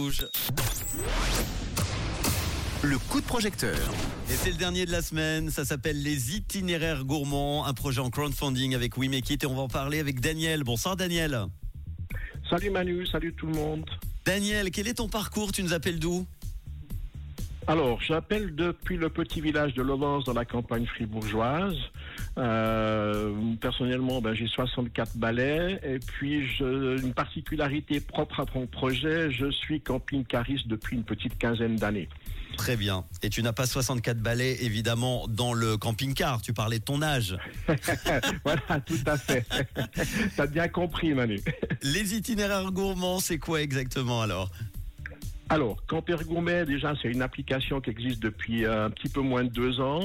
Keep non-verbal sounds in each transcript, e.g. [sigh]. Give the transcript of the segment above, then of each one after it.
Rouge. Le coup de projecteur. Et c'est le dernier de la semaine, ça s'appelle les itinéraires gourmands, un projet en crowdfunding avec We Make It et on va en parler avec Daniel. Bonsoir Daniel. Salut Manu, salut tout le monde. Daniel, quel est ton parcours? Tu nous appelles d'où? Alors, j'appelle depuis le petit village de Lovance dans la campagne fribourgeoise. Euh, personnellement, ben, j'ai 64 balais et puis je, une particularité propre à mon projet, je suis camping-cariste depuis une petite quinzaine d'années. Très bien. Et tu n'as pas 64 balais évidemment dans le camping-car, tu parlais de ton âge. [laughs] [laughs] voilà, tout à fait. [laughs] T'as bien compris Manu. Les itinéraires gourmands, c'est quoi exactement alors? Alors, Camper Gourmet, déjà, c'est une application qui existe depuis euh, un petit peu moins de deux ans,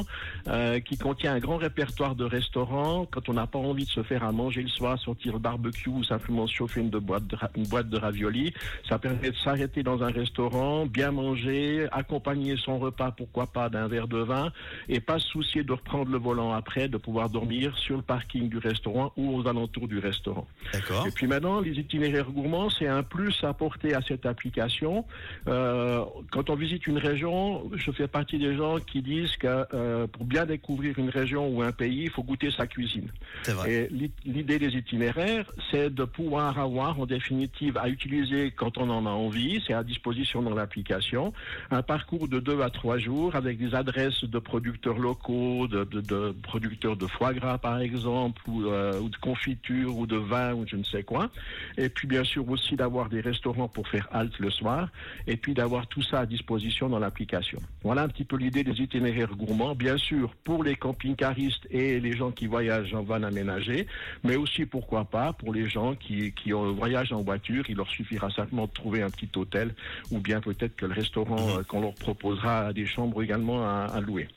euh, qui contient un grand répertoire de restaurants. Quand on n'a pas envie de se faire à manger le soir, sortir le barbecue ou simplement chauffer une, de boîte de, une boîte de raviolis, ça permet de s'arrêter dans un restaurant, bien manger, accompagner son repas, pourquoi pas, d'un verre de vin, et pas se soucier de reprendre le volant après, de pouvoir dormir sur le parking du restaurant ou aux alentours du restaurant. D'accord. Et puis maintenant, les itinéraires gourmands, c'est un plus apporté à cette application. Euh, quand on visite une région, je fais partie des gens qui disent que euh, pour bien découvrir une région ou un pays, il faut goûter sa cuisine. Vrai. Et l'i- l'idée des itinéraires, c'est de pouvoir avoir en définitive à utiliser quand on en a envie, c'est à disposition dans l'application, un parcours de deux à trois jours avec des adresses de producteurs locaux, de, de- de producteurs de foie gras par exemple, ou, euh, ou de confiture ou de vin ou je ne sais quoi. Et puis bien sûr aussi d'avoir des restaurants pour faire halte le soir et puis d'avoir tout ça à disposition dans l'application. Voilà un petit peu l'idée des itinéraires gourmands, bien sûr pour les camping-caristes et les gens qui voyagent en van aménagé, mais aussi pourquoi pas pour les gens qui, qui ont- voyagent en voiture, il leur suffira simplement de trouver un petit hôtel ou bien peut-être que le restaurant Mhm. euh, qu'on leur proposera a des chambres également à, à louer.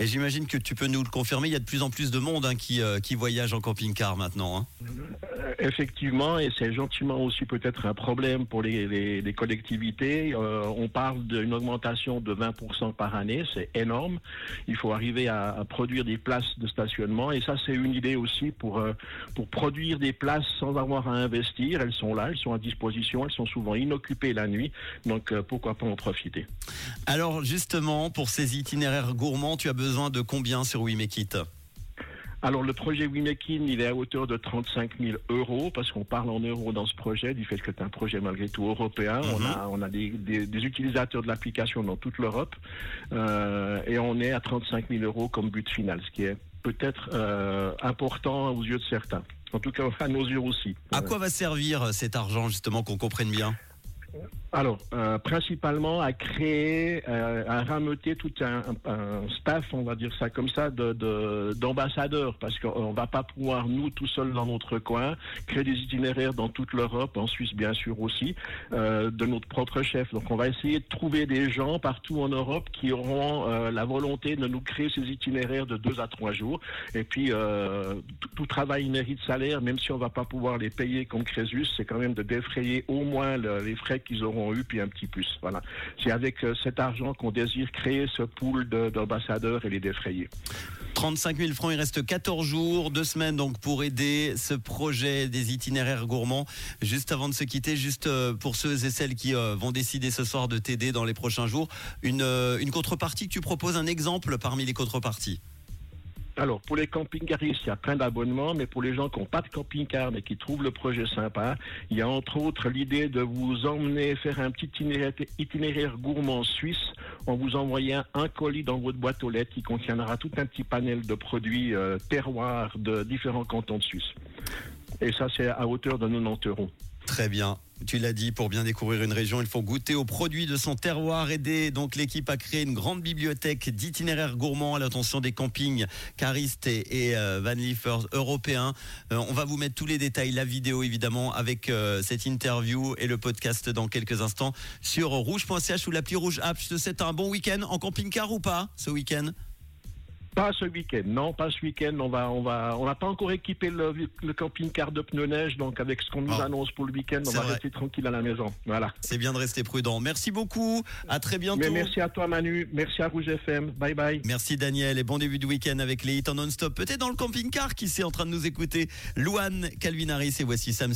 Et j'imagine que tu peux nous le confirmer, il y a de plus en plus de monde hein, qui, euh, qui voyage en camping-car maintenant. hein. Effectivement, et c'est gentiment aussi peut-être un problème pour les, collectivités. Euh, on parle d'une augmentation de 20% par année, c'est énorme. Il faut arriver à, produire des places de stationnement, et ça c'est une idée aussi pour euh, pour produire des places sans avoir à investir. Elles sont là, elles sont à disposition, elles sont souvent inoccupées la nuit, donc euh, pourquoi pas en profiter. Alors justement, pour ces itinéraires gourmands, tu as besoin de combien sur We Make It Alors le projet Wimekin, il est à hauteur de 35 000 euros parce qu'on parle en euros dans ce projet, du fait que c'est un projet malgré tout européen. On Mhm. a, on a des, des- des utilisateurs de l'application dans toute l'Europe euh, et on est à 35 000 euros comme but final, ce qui est peut-être euh, important aux yeux de certains. En tout cas, [laughs] à nos yeux aussi. À quoi va servir euh, cet argent justement qu'on comprenne bien? Alors, euh, principalement à créer, euh, à rameuter tout un, un- staff, on va dire ça comme ça, de- de- d'ambassadeurs, parce qu'on va pas pouvoir, nous, tout seuls dans notre coin, créer des itinéraires dans toute l'Europe, en Suisse bien sûr aussi, euh, de notre propre chef. Donc, on va essayer de trouver des gens partout en Europe qui auront euh, la volonté de nous créer ces itinéraires de deux à trois jours. Et puis, euh, tout, travail mérite salaire, même si on va pas pouvoir les payer comme Crésus, c'est quand même de défrayer au moins le- les frais qu'ils auront eu, puis un petit plus. Voilà. C'est avec euh, cet argent qu'on désire créer ce pool de- d'ambassadeurs et les défrayer. 35 000 francs, il reste 14 jours, deux semaines donc pour aider ce projet des itinéraires gourmands. Juste avant de se quitter, juste euh, pour ceux et celles qui euh, vont décider ce soir de t'aider dans les prochains jours, une, une contrepartie que tu proposes, un exemple parmi les contreparties? Alors, pour les camping-caristes, il y a plein d'abonnements, mais pour les gens qui n'ont pas de camping-car, mais qui trouvent le projet sympa, il y a entre autres l'idée de vous emmener faire un petit itinéraire, gourmand suisse en vous envoyant un colis dans votre boîte aux lettres qui contiendra tout un petit panel de produits euh, terroirs de différents cantons de Suisse. Et ça, c'est à hauteur de 90 euros. Très bien. Tu l'as dit, pour bien découvrir une région, il faut goûter aux produits de son terroir. Aider donc l'équipe à créer une grande bibliothèque d'itinéraires gourmands à l'attention des campings caristes et, et euh, vanliffers européens. Euh, on va vous mettre tous les détails, la vidéo évidemment, avec euh, cette interview et le podcast dans quelques instants sur rouge.ch ou l'appli Rouge App. Je te souhaite un bon week-end en camping-car ou pas ce week-end? Pas ce week-end, non, pas ce week-end. On va, on va, on n'a pas encore équipé le, le camping-car de pneus neige, donc avec ce qu'on nous Ah. annonce pour le week-end, on va vrai. rester tranquille à la maison. Voilà. C'est bien de rester prudent. Merci beaucoup. À très bientôt. Mais merci à toi Manu, merci à Rouge FM. Bye bye. Merci Daniel et bon début de week-end avec les hits en non-stop. Peut-être dans le camping-car qui c'est en train de nous écouter. Louane, Calvin Harris et voici Sam Smith.